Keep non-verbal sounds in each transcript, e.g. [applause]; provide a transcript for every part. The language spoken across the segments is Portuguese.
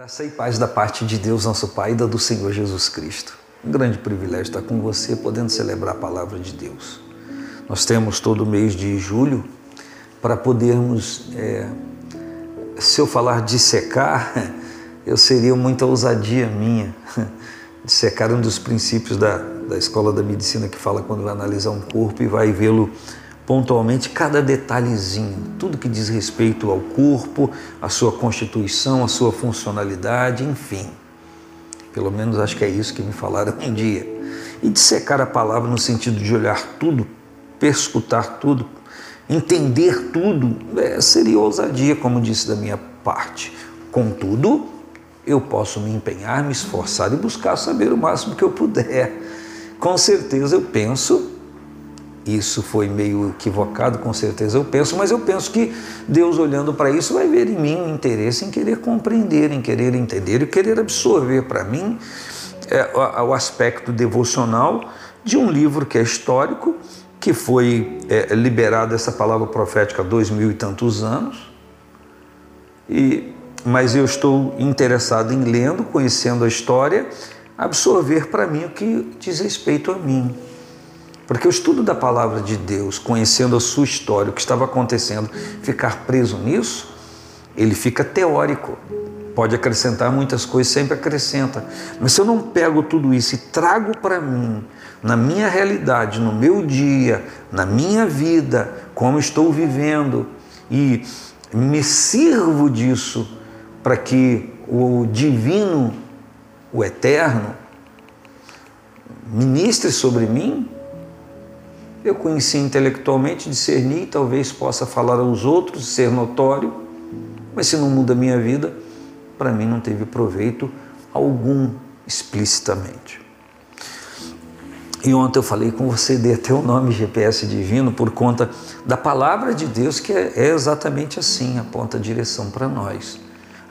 Graça e paz da parte de Deus, nosso Pai, e da do Senhor Jesus Cristo. Um grande privilégio estar com você, podendo celebrar a palavra de Deus. Nós temos todo mês de julho para podermos, é, se eu falar de secar, [laughs] eu seria muita ousadia minha. [laughs] De secar um dos princípios da, da escola da medicina que fala quando vai analisar um corpo e vai vê-lo pontualmente cada detalhezinho, tudo que diz respeito ao corpo, à sua constituição, à sua funcionalidade, enfim. Pelo menos acho que é isso que me falaram um dia. E dissecar a palavra no sentido de olhar tudo, perscutar tudo, entender tudo, é, seria ousadia, como disse da minha parte. Contudo, eu posso me empenhar, me esforçar e buscar saber o máximo que eu puder. Com certeza eu penso isso foi meio equivocado, com certeza eu penso, mas eu penso que Deus olhando para isso vai ver em mim um interesse em querer compreender, em querer entender e querer absorver para mim é, o aspecto devocional de um livro que é histórico, que foi é, liberado essa palavra profética há dois mil e tantos anos, e, mas eu estou interessado em lendo, conhecendo a história, absorver para mim o que diz respeito a mim. Porque o estudo da palavra de Deus, conhecendo a sua história, o que estava acontecendo, ficar preso nisso, ele fica teórico. Pode acrescentar muitas coisas, sempre acrescenta. Mas se eu não pego tudo isso e trago para mim, na minha realidade, no meu dia, na minha vida, como estou vivendo, e me sirvo disso para que o divino, o eterno, ministre sobre mim, eu conheci intelectualmente, discerni, talvez possa falar aos outros, ser notório, mas se não muda a minha vida, para mim não teve proveito algum explicitamente. E ontem eu falei com você, dei até o nome GPS divino por conta da palavra de Deus, que é, é exatamente assim, aponta a direção para nós,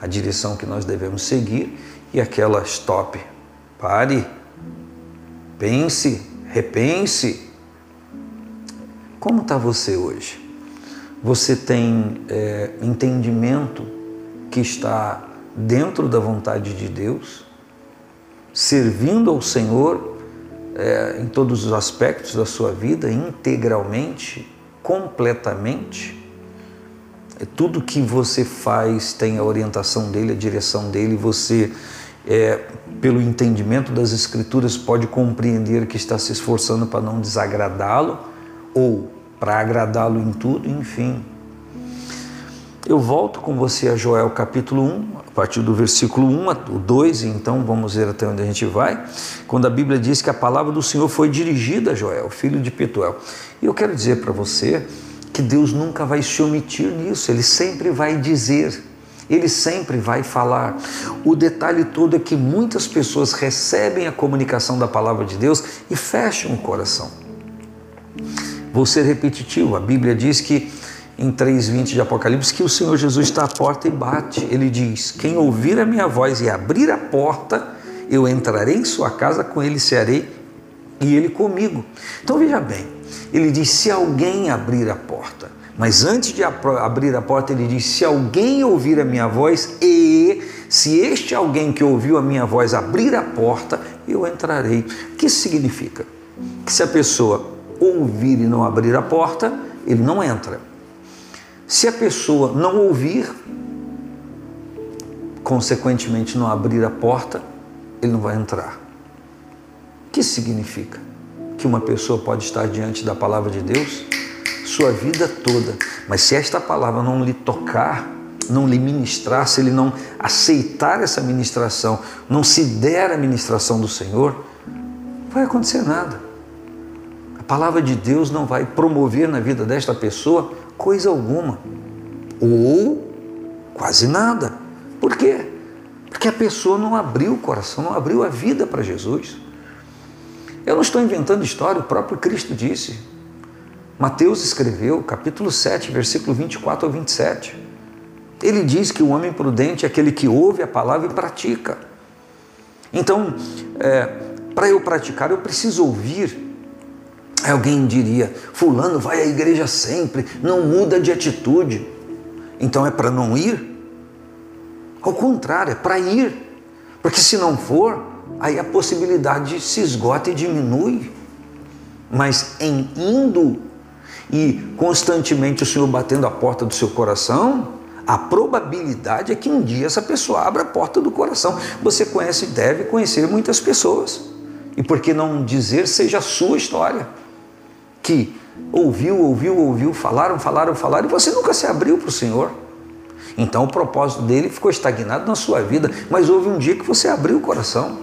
a direção que nós devemos seguir e aquela stop, pare, pense, repense, como está você hoje? Você tem é, entendimento que está dentro da vontade de Deus, servindo ao Senhor é, em todos os aspectos da sua vida, integralmente, completamente? É, tudo que você faz tem a orientação dele, a direção dele, você, é, pelo entendimento das Escrituras, pode compreender que está se esforçando para não desagradá-lo ou para agradá-lo em tudo, enfim. Eu volto com você a Joel capítulo 1, a partir do versículo 1 o 2, então vamos ver até onde a gente vai, quando a Bíblia diz que a palavra do Senhor foi dirigida a Joel, filho de Petuel. E eu quero dizer para você que Deus nunca vai se omitir nisso, Ele sempre vai dizer, Ele sempre vai falar. O detalhe todo é que muitas pessoas recebem a comunicação da palavra de Deus e fecham o coração. Vou ser repetitivo. A Bíblia diz que em 3:20 de Apocalipse que o Senhor Jesus está à porta e bate. Ele diz: "Quem ouvir a minha voz e abrir a porta, eu entrarei em sua casa, com ele serei e ele comigo". Então veja bem, ele diz: "Se alguém abrir a porta". Mas antes de abrir a porta, ele diz: "Se alguém ouvir a minha voz e se este alguém que ouviu a minha voz abrir a porta, eu entrarei". O que isso significa? Que se a pessoa ouvir e não abrir a porta, ele não entra. Se a pessoa não ouvir, consequentemente não abrir a porta, ele não vai entrar. O que significa? Que uma pessoa pode estar diante da palavra de Deus sua vida toda, mas se esta palavra não lhe tocar, não lhe ministrar, se ele não aceitar essa ministração, não se der a ministração do Senhor, não vai acontecer nada palavra de Deus não vai promover na vida desta pessoa coisa alguma, ou quase nada. Por quê? Porque a pessoa não abriu o coração, não abriu a vida para Jesus. Eu não estou inventando história, o próprio Cristo disse. Mateus escreveu, capítulo 7, versículo 24 ao 27. Ele diz que o homem prudente é aquele que ouve a palavra e pratica. Então, é, para eu praticar, eu preciso ouvir Alguém diria: Fulano vai à igreja sempre, não muda de atitude. Então é para não ir? Ao contrário, é para ir. Porque se não for, aí a possibilidade se esgota e diminui. Mas em indo e constantemente o Senhor batendo a porta do seu coração, a probabilidade é que um dia essa pessoa abra a porta do coração. Você conhece, deve conhecer muitas pessoas. E por que não dizer seja a sua história? Que ouviu, ouviu, ouviu, falaram, falaram, falaram e você nunca se abriu para o Senhor. Então o propósito dele ficou estagnado na sua vida, mas houve um dia que você abriu o coração,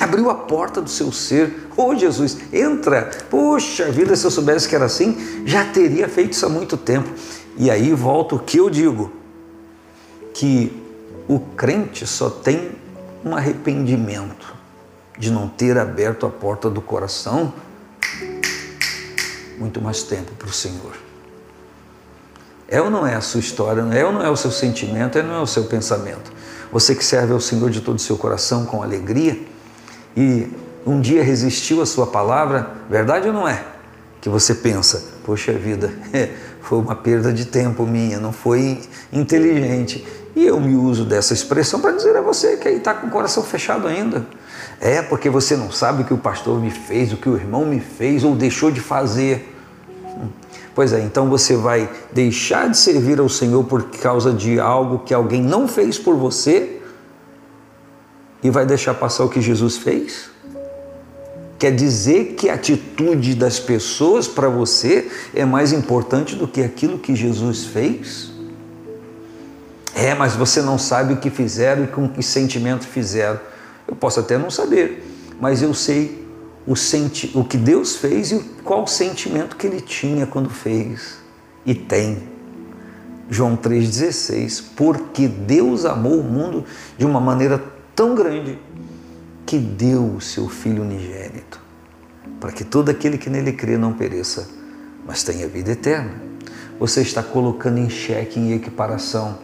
abriu a porta do seu ser. Oh, Jesus, entra! Poxa vida, se eu soubesse que era assim, já teria feito isso há muito tempo. E aí volta o que eu digo: que o crente só tem um arrependimento de não ter aberto a porta do coração muito mais tempo para o Senhor. É ou não é a sua história? É ou não é o seu sentimento? É ou não é o seu pensamento? Você que serve ao Senhor de todo o seu coração com alegria e um dia resistiu à sua palavra, verdade ou não é? Que você pensa, poxa vida, [laughs] foi uma perda de tempo minha, não foi inteligente. E eu me uso dessa expressão para dizer a você que aí está com o coração fechado ainda. É porque você não sabe o que o pastor me fez, o que o irmão me fez ou deixou de fazer. Pois é, então você vai deixar de servir ao Senhor por causa de algo que alguém não fez por você e vai deixar passar o que Jesus fez? Quer dizer que a atitude das pessoas para você é mais importante do que aquilo que Jesus fez? É, mas você não sabe o que fizeram e com que sentimento fizeram. Eu posso até não saber, mas eu sei o, senti o que Deus fez e qual sentimento que ele tinha quando fez e tem. João 3,16, porque Deus amou o mundo de uma maneira tão grande que deu o seu Filho unigênito, para que todo aquele que nele crê não pereça, mas tenha vida eterna. Você está colocando em xeque, em equiparação,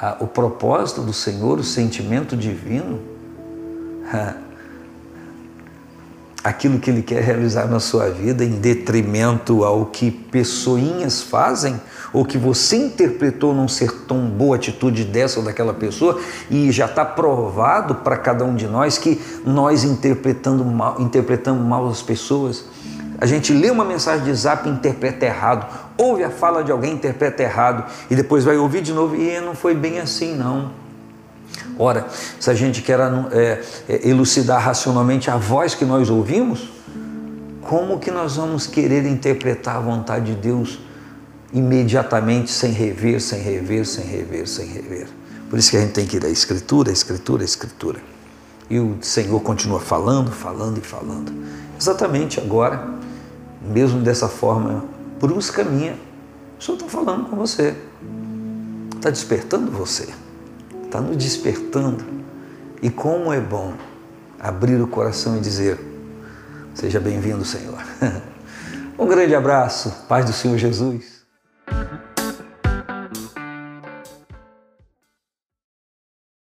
a, o propósito do Senhor, o sentimento divino, [laughs] aquilo que Ele quer realizar na sua vida em detrimento ao que pessoinhas fazem ou que você interpretou não ser tão boa atitude dessa ou daquela pessoa e já está provado para cada um de nós que nós interpretando mal, interpretamos mal as pessoas. A gente lê uma mensagem de zap e interpreta errado, ouve a fala de alguém interpreta errado e depois vai ouvir de novo e não foi bem assim não. Ora, se a gente quer é, é, elucidar racionalmente a voz que nós ouvimos, como que nós vamos querer interpretar a vontade de Deus imediatamente, sem rever, sem rever, sem rever, sem rever? Por isso que a gente tem que ir à Escritura, à Escritura, à Escritura. E o Senhor continua falando, falando e falando. Exatamente agora, mesmo dessa forma brusca minha, o Senhor está falando com você, está despertando você está nos despertando. E como é bom abrir o coração e dizer: Seja bem-vindo, Senhor. [laughs] Um grande abraço, paz do Senhor Jesus.